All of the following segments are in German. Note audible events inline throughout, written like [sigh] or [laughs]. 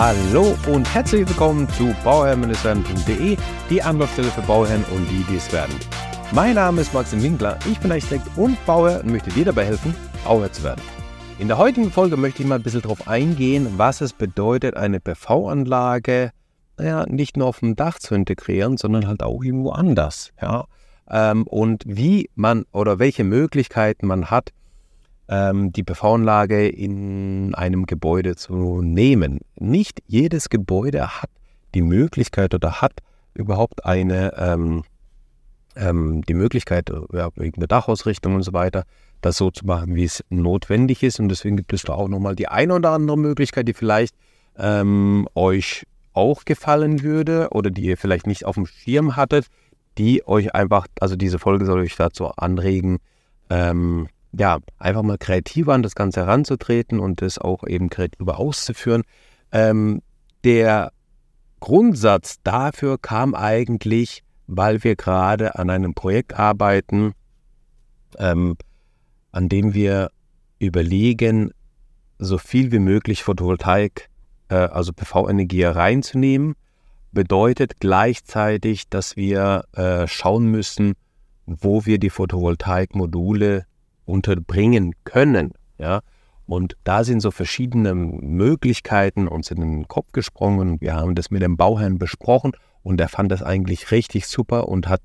Hallo und herzlich willkommen zu bauherrministerium.de, die Anlaufstelle für Bauherren und die, die es werden. Mein Name ist Maxim Winkler, ich bin Architekt und Bauherr und möchte dir dabei helfen, Bauherr zu werden. In der heutigen Folge möchte ich mal ein bisschen darauf eingehen, was es bedeutet, eine PV-Anlage ja, nicht nur auf dem Dach zu integrieren, sondern halt auch irgendwo anders. Ja? Ähm, und wie man oder welche Möglichkeiten man hat, die PV-Anlage in einem Gebäude zu nehmen. Nicht jedes Gebäude hat die Möglichkeit oder hat überhaupt eine ähm, ähm, die Möglichkeit, ja, wegen der Dachausrichtung und so weiter, das so zu machen, wie es notwendig ist. Und deswegen gibt es da auch nochmal die eine oder andere Möglichkeit, die vielleicht ähm, euch auch gefallen würde oder die ihr vielleicht nicht auf dem Schirm hattet, die euch einfach, also diese Folge soll euch dazu anregen, ähm, ja, einfach mal kreativer an das Ganze heranzutreten und das auch eben kreativer auszuführen. Ähm, der Grundsatz dafür kam eigentlich, weil wir gerade an einem Projekt arbeiten, ähm, an dem wir überlegen, so viel wie möglich Photovoltaik, äh, also PV-Energie reinzunehmen, bedeutet gleichzeitig, dass wir äh, schauen müssen, wo wir die Photovoltaikmodule unterbringen können. Ja? Und da sind so verschiedene Möglichkeiten uns in den Kopf gesprungen. Wir haben das mit dem Bauherrn besprochen und er fand das eigentlich richtig super und hat,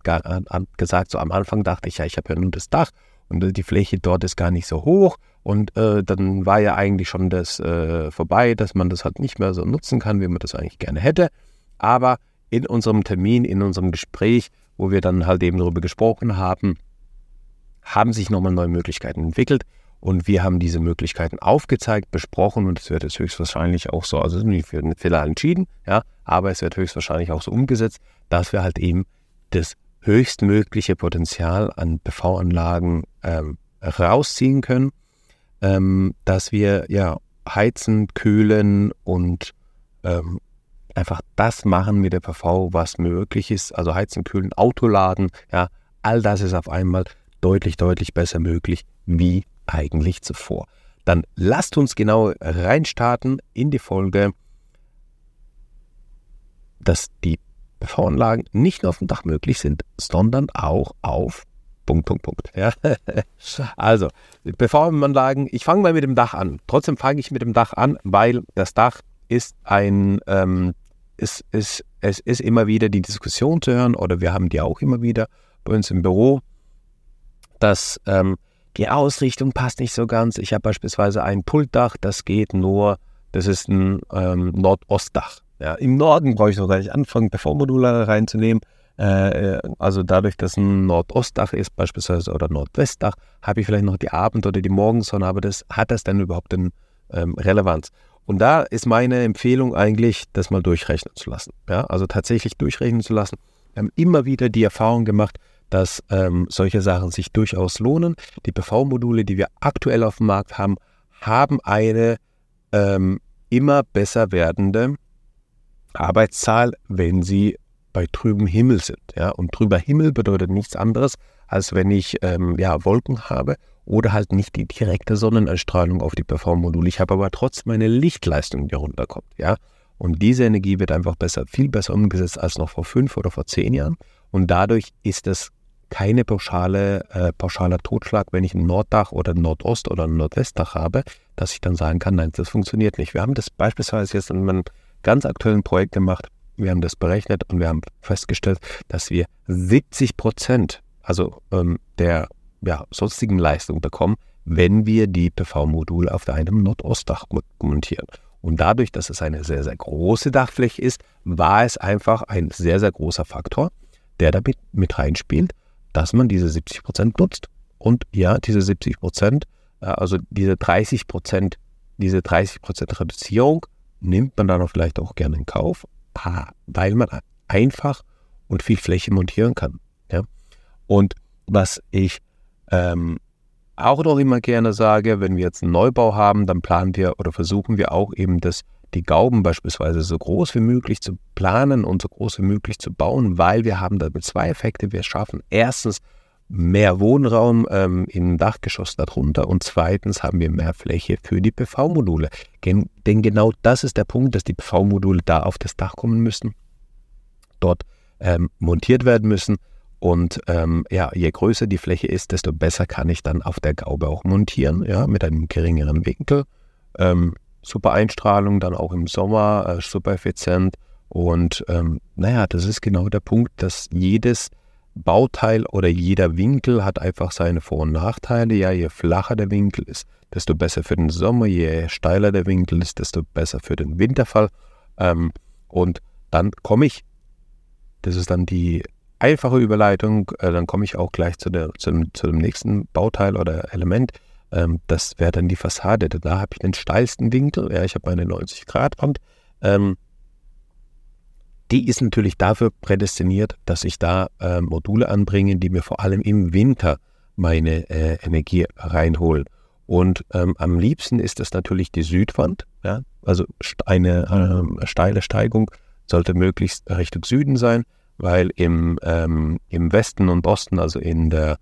gesagt, so am Anfang dachte ich, ja, ich habe ja nur das Dach und die Fläche dort ist gar nicht so hoch. Und äh, dann war ja eigentlich schon das äh, vorbei, dass man das halt nicht mehr so nutzen kann, wie man das eigentlich gerne hätte. Aber in unserem Termin, in unserem Gespräch, wo wir dann halt eben darüber gesprochen haben, haben sich nochmal neue Möglichkeiten entwickelt und wir haben diese Möglichkeiten aufgezeigt, besprochen und es wird jetzt höchstwahrscheinlich auch so, also nicht für den Fehler entschieden, ja, aber es wird höchstwahrscheinlich auch so umgesetzt, dass wir halt eben das höchstmögliche Potenzial an PV-Anlagen ähm, rausziehen können, ähm, dass wir ja heizen, kühlen und ähm, einfach das machen mit der PV, was möglich ist, also heizen, kühlen, Autoladen, ja, all das ist auf einmal deutlich, deutlich besser möglich wie eigentlich zuvor. Dann lasst uns genau reinstarten in die Folge, dass die PV-Anlagen nicht nur auf dem Dach möglich sind, sondern auch auf Punkt, Punkt, Punkt. Ja. [laughs] Also, PV-Anlagen, ich fange mal mit dem Dach an. Trotzdem fange ich mit dem Dach an, weil das Dach ist ein, ähm, ist, ist, es ist immer wieder die Diskussion zu hören oder wir haben die auch immer wieder bei uns im Büro dass ähm, die Ausrichtung passt nicht so ganz. Ich habe beispielsweise ein Pultdach, das geht nur, das ist ein ähm, Nordostdach. Ja, Im Norden brauche ich noch gar nicht anfangen, PV-Module reinzunehmen. Äh, äh, also dadurch, dass ein Nordostdach ist beispielsweise oder Nordwestdach, habe ich vielleicht noch die Abend- oder die Morgensonne, aber das hat das denn überhaupt denn ähm, Relevanz? Und da ist meine Empfehlung eigentlich, das mal durchrechnen zu lassen. Ja, also tatsächlich durchrechnen zu lassen. Wir haben immer wieder die Erfahrung gemacht, dass ähm, solche Sachen sich durchaus lohnen. Die PV-Module, die wir aktuell auf dem Markt haben, haben eine ähm, immer besser werdende Arbeitszahl, wenn sie bei trübem Himmel sind. Ja? Und trüber Himmel bedeutet nichts anderes, als wenn ich ähm, ja, Wolken habe oder halt nicht die direkte Sonneneinstrahlung auf die PV-Module. Ich habe aber trotzdem eine Lichtleistung, die runterkommt. Ja? Und diese Energie wird einfach besser, viel besser umgesetzt als noch vor fünf oder vor zehn Jahren. Und dadurch ist es keine pauschale, äh, pauschaler Totschlag, wenn ich ein Norddach oder ein Nordost- oder ein Nordwestdach habe, dass ich dann sagen kann, nein, das funktioniert nicht. Wir haben das beispielsweise jetzt in einem ganz aktuellen Projekt gemacht. Wir haben das berechnet und wir haben festgestellt, dass wir 70 Prozent, also ähm, der ja, sonstigen Leistung bekommen, wenn wir die PV-Module auf einem Nordostdach montieren. Und dadurch, dass es eine sehr, sehr große Dachfläche ist, war es einfach ein sehr, sehr großer Faktor, der damit mit reinspielt dass man diese 70 Prozent nutzt. Und ja, diese 70 Prozent, äh, also diese 30 Prozent, diese 30 Prozent Reduzierung nimmt man dann auch vielleicht auch gerne in Kauf, weil man einfach und viel Fläche montieren kann. Ja? Und was ich ähm, auch noch immer gerne sage, wenn wir jetzt einen Neubau haben, dann planen wir oder versuchen wir auch eben das die Gauben beispielsweise so groß wie möglich zu planen und so groß wie möglich zu bauen, weil wir haben damit zwei Effekte. Wir schaffen erstens mehr Wohnraum ähm, im Dachgeschoss darunter und zweitens haben wir mehr Fläche für die PV-Module. Gen denn genau das ist der Punkt, dass die PV-Module da auf das Dach kommen müssen, dort ähm, montiert werden müssen und ähm, ja, je größer die Fläche ist, desto besser kann ich dann auf der Gaube auch montieren, ja, mit einem geringeren Winkel. Ähm, super Einstrahlung, dann auch im Sommer, äh, super effizient. Und ähm, naja, das ist genau der Punkt, dass jedes Bauteil oder jeder Winkel hat einfach seine Vor- und Nachteile. Ja, je flacher der Winkel ist, desto besser für den Sommer. Je steiler der Winkel ist, desto besser für den Winterfall. Ähm, und dann komme ich, das ist dann die einfache Überleitung, äh, dann komme ich auch gleich zu, der, zu, dem, zu dem nächsten Bauteil oder Element. Ähm, das wäre dann die Fassade. Da habe ich den steilsten Winkel. Ja, ich habe eine 90-Grad-Wand. Ähm, die ist natürlich dafür prädestiniert, dass ich da äh, Module anbringe, die mir vor allem im Winter meine äh, Energie reinholen. Und ähm, am liebsten ist das natürlich die Südwand. Ja? Also eine äh, steile Steigung sollte möglichst Richtung Süden sein, weil im, ähm, im Westen und Osten, also in der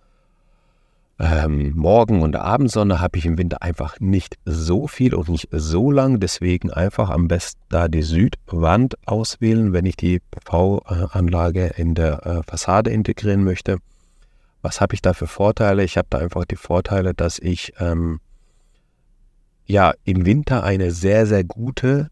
ähm, Morgen- und Abendsonne habe ich im Winter einfach nicht so viel und nicht so lang. Deswegen einfach am besten da die Südwand auswählen, wenn ich die PV-Anlage in der äh, Fassade integrieren möchte. Was habe ich da für Vorteile? Ich habe da einfach die Vorteile, dass ich ähm, ja im Winter eine sehr, sehr gute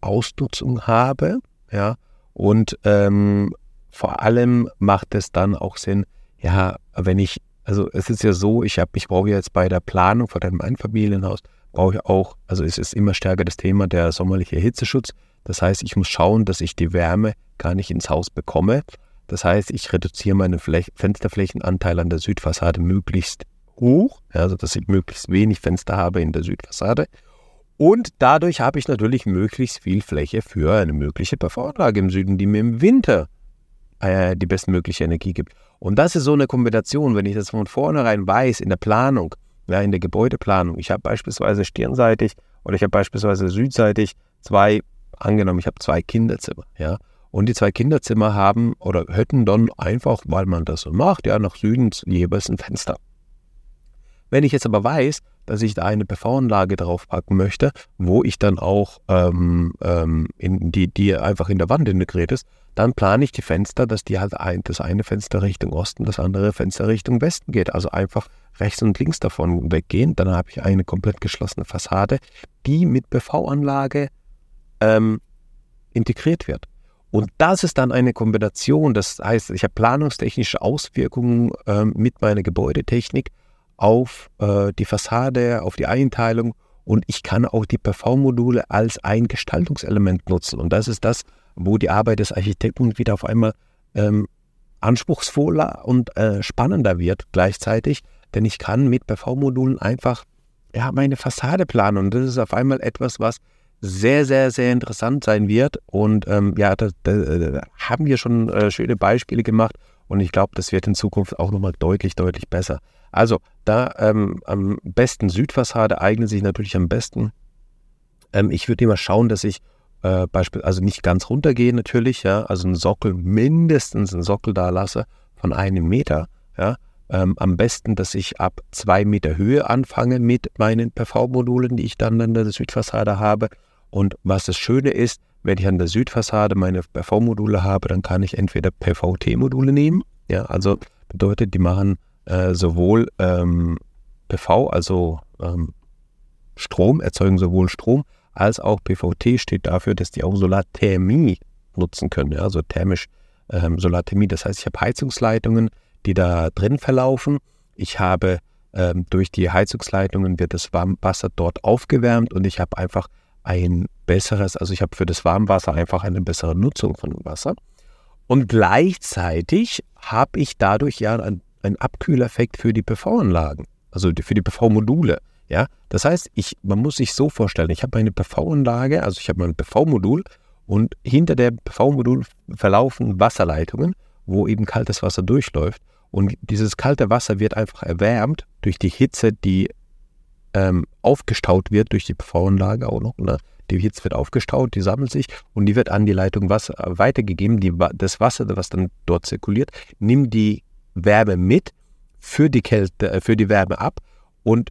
Ausnutzung habe. Ja, und ähm, vor allem macht es dann auch Sinn, ja, wenn ich also es ist ja so, ich habe, ich brauche jetzt bei der Planung von einem Einfamilienhaus, brauche ich auch, also es ist immer stärker das Thema der sommerliche Hitzeschutz. Das heißt, ich muss schauen, dass ich die Wärme gar nicht ins Haus bekomme. Das heißt, ich reduziere meinen Flech Fensterflächenanteil an der Südfassade möglichst hoch, also dass ich möglichst wenig Fenster habe in der Südfassade. Und dadurch habe ich natürlich möglichst viel Fläche für eine mögliche PV-Anlage im Süden, die mir im Winter äh, die bestmögliche Energie gibt. Und das ist so eine Kombination, wenn ich das von vornherein weiß in der Planung, ja, in der Gebäudeplanung. Ich habe beispielsweise stirnseitig oder ich habe beispielsweise südseitig zwei, angenommen, ich habe zwei Kinderzimmer, ja. Und die zwei Kinderzimmer haben oder hätten dann einfach, weil man das so macht, ja, nach Süden jeweils ein Fenster. Wenn ich jetzt aber weiß, dass ich da eine PV-Anlage draufpacken möchte, wo ich dann auch ähm, ähm, in die, die einfach in der Wand integriert ist, dann plane ich die Fenster, dass die halt ein, das eine Fenster Richtung Osten, das andere Fenster Richtung Westen geht. Also einfach rechts und links davon weggehen. Dann habe ich eine komplett geschlossene Fassade, die mit PV-Anlage ähm, integriert wird. Und das ist dann eine Kombination, das heißt, ich habe planungstechnische Auswirkungen äh, mit meiner Gebäudetechnik auf äh, die Fassade, auf die Einteilung und ich kann auch die PV-Module als ein Gestaltungselement nutzen. Und das ist das, wo die Arbeit des Architekten wieder auf einmal ähm, anspruchsvoller und äh, spannender wird gleichzeitig, denn ich kann mit PV-Modulen einfach ja, meine Fassade planen. Und das ist auf einmal etwas, was sehr, sehr, sehr interessant sein wird. Und ähm, ja, da, da, da, haben wir schon äh, schöne Beispiele gemacht und ich glaube, das wird in Zukunft auch nochmal deutlich, deutlich besser. Also da ähm, am besten Südfassade eignet sich natürlich am besten. Ähm, ich würde immer schauen, dass ich äh, Beispiel, also nicht ganz runtergehen natürlich, ja, also einen Sockel, mindestens einen Sockel da lasse von einem Meter, ja, ähm, am besten, dass ich ab zwei Meter Höhe anfange mit meinen PV-Modulen, die ich dann an der Südfassade habe. Und was das Schöne ist, wenn ich an der Südfassade meine PV-Module habe, dann kann ich entweder PVT-Module nehmen, ja, also bedeutet, die machen äh, sowohl ähm, PV, also ähm, Strom, erzeugen sowohl Strom als auch PVT steht dafür, dass die auch Solarthermie nutzen können, ja, also thermisch ähm, Solarthermie. Das heißt, ich habe Heizungsleitungen, die da drin verlaufen. Ich habe ähm, durch die Heizungsleitungen wird das Warmwasser dort aufgewärmt und ich habe einfach ein besseres, also ich habe für das Warmwasser einfach eine bessere Nutzung von Wasser. Und gleichzeitig habe ich dadurch ja einen, einen Abkühleffekt für die PV-Anlagen, also für die PV-Module. Ja, das heißt, ich, man muss sich so vorstellen, ich habe eine PV-Anlage, also ich habe mein PV-Modul und hinter dem PV-Modul verlaufen Wasserleitungen, wo eben kaltes Wasser durchläuft. Und dieses kalte Wasser wird einfach erwärmt durch die Hitze, die ähm, aufgestaut wird durch die PV-Anlage auch noch. Ne? Die Hitze wird aufgestaut, die sammelt sich und die wird an die Leitung Wasser weitergegeben. Die, das Wasser, was dann dort zirkuliert, nimmt die Wärme mit für die Kälte, äh, für die Wärme ab und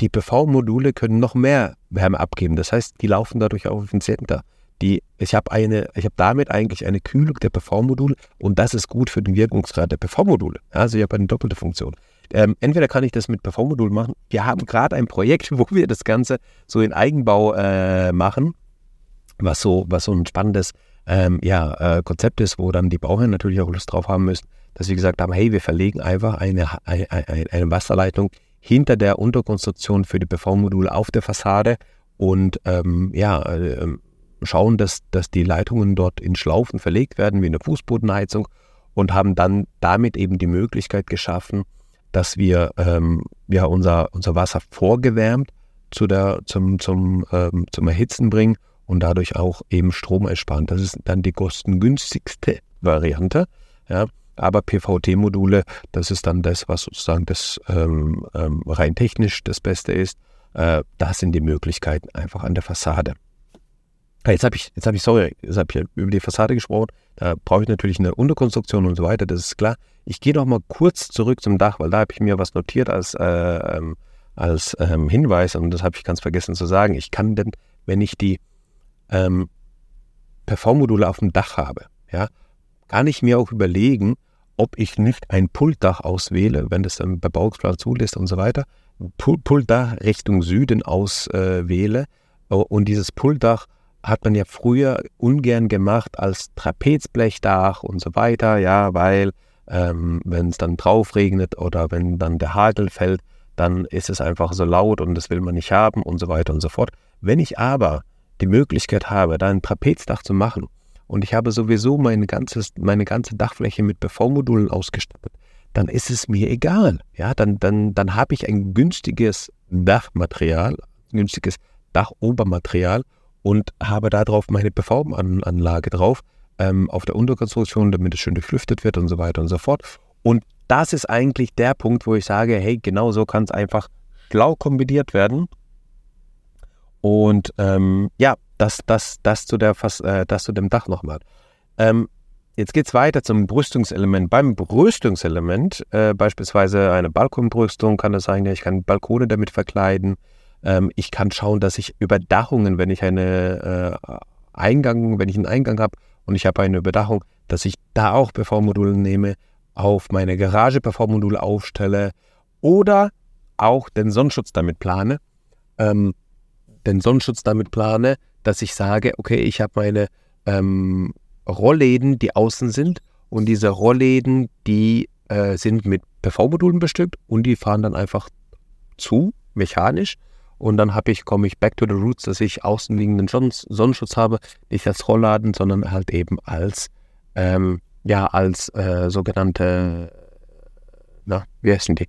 die PV-Module können noch mehr Wärme abgeben. Das heißt, die laufen dadurch auch effizienter. Die, ich habe eine, ich habe damit eigentlich eine Kühlung der PV-Module und das ist gut für den Wirkungsgrad der PV-Module. Also ich habe eine doppelte Funktion. Ähm, entweder kann ich das mit PV-Modulen machen. Wir haben gerade ein Projekt, [laughs] wo wir das Ganze so in Eigenbau äh, machen, was so, was so ein spannendes ähm, ja, äh, Konzept ist, wo dann die Bauherren natürlich auch Lust drauf haben müssen, dass wir gesagt haben, hey, wir verlegen einfach eine, eine, eine Wasserleitung hinter der Unterkonstruktion für die PV-Module auf der Fassade und ähm, ja, äh, schauen, dass, dass die Leitungen dort in Schlaufen verlegt werden, wie eine Fußbodenheizung und haben dann damit eben die Möglichkeit geschaffen, dass wir ähm, ja, unser, unser Wasser vorgewärmt zu der, zum, zum, ähm, zum Erhitzen bringen und dadurch auch eben Strom ersparen. Das ist dann die kostengünstigste Variante. Ja. Aber PVT-Module, das ist dann das, was sozusagen das ähm, ähm, rein technisch das Beste ist. Äh, das sind die Möglichkeiten einfach an der Fassade. Jetzt habe ich, jetzt habe ich, sorry, jetzt habe ich über die Fassade gesprochen. Da brauche ich natürlich eine Unterkonstruktion und so weiter, das ist klar. Ich gehe noch mal kurz zurück zum Dach, weil da habe ich mir was notiert als, äh, ähm, als ähm, Hinweis und das habe ich ganz vergessen zu sagen. Ich kann denn, wenn ich die ähm, PV-Module auf dem Dach habe, ja, kann ich mir auch überlegen, ob ich nicht ein Pultdach auswähle, wenn das dann bei Bauungsplan zulässt und so weiter, Pultdach Richtung Süden auswähle äh, und dieses Pultdach hat man ja früher ungern gemacht als Trapezblechdach und so weiter, ja, weil ähm, wenn es dann drauf regnet oder wenn dann der Hagel fällt, dann ist es einfach so laut und das will man nicht haben und so weiter und so fort. Wenn ich aber die Möglichkeit habe, da ein Trapezdach zu machen und ich habe sowieso meine, ganzes, meine ganze Dachfläche mit PV-Modulen ausgestattet, dann ist es mir egal. Ja, dann, dann, dann habe ich ein günstiges Dachmaterial, günstiges Dachobermaterial und habe darauf meine PV-Anlage drauf, ähm, auf der Unterkonstruktion, damit es schön durchlüftet wird und so weiter und so fort. Und das ist eigentlich der Punkt, wo ich sage, hey, genau so kann es einfach schlau kombiniert werden. Und ähm, ja, das, das, das, zu der, äh, das zu dem Dach nochmal. Ähm, jetzt geht es weiter zum Brüstungselement. Beim Brüstungselement, äh, beispielsweise eine Balkonbrüstung, kann es sein, ich kann Balkone damit verkleiden. Ähm, ich kann schauen, dass ich Überdachungen, wenn ich eine äh, Eingang, wenn ich einen Eingang habe und ich habe eine Überdachung, dass ich da auch PV-Module nehme, auf meine Garage PV-Module aufstelle oder auch den Sonnenschutz damit plane. Ähm, den Sonnenschutz damit plane, dass ich sage, okay, ich habe meine ähm, Rollläden, die außen sind und diese Rollläden, die äh, sind mit PV-Modulen bestückt und die fahren dann einfach zu, mechanisch. Und dann habe ich, komme ich back to the roots, dass ich außenliegenden Sonnenschutz habe, nicht als Rollladen, sondern halt eben als, ähm, ja, als äh, sogenannte, na, wie heißen die?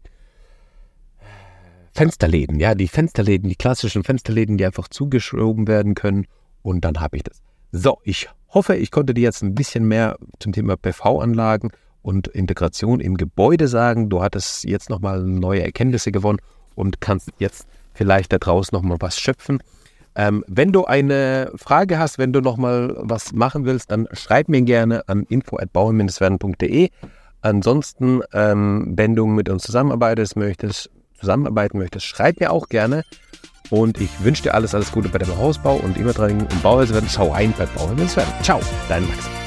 Fensterläden, ja, die Fensterläden, die klassischen Fensterläden, die einfach zugeschoben werden können und dann habe ich das. So, ich hoffe, ich konnte dir jetzt ein bisschen mehr zum Thema PV-Anlagen und Integration im Gebäude sagen. Du hattest jetzt nochmal neue Erkenntnisse gewonnen und kannst jetzt vielleicht da draußen nochmal was schöpfen. Ähm, wenn du eine Frage hast, wenn du nochmal was machen willst, dann schreib mir gerne an info.bauern-werden.de. Ansonsten, ähm, wenn du mit uns zusammenarbeitest, möchtest, zusammenarbeiten möchtest, schreib mir auch gerne. Und ich wünsche dir alles, alles Gute bei deinem Hausbau und immer dran, im Bauhaus werden. Schau ein bei Bauhaus werden. Ciao, dein Max.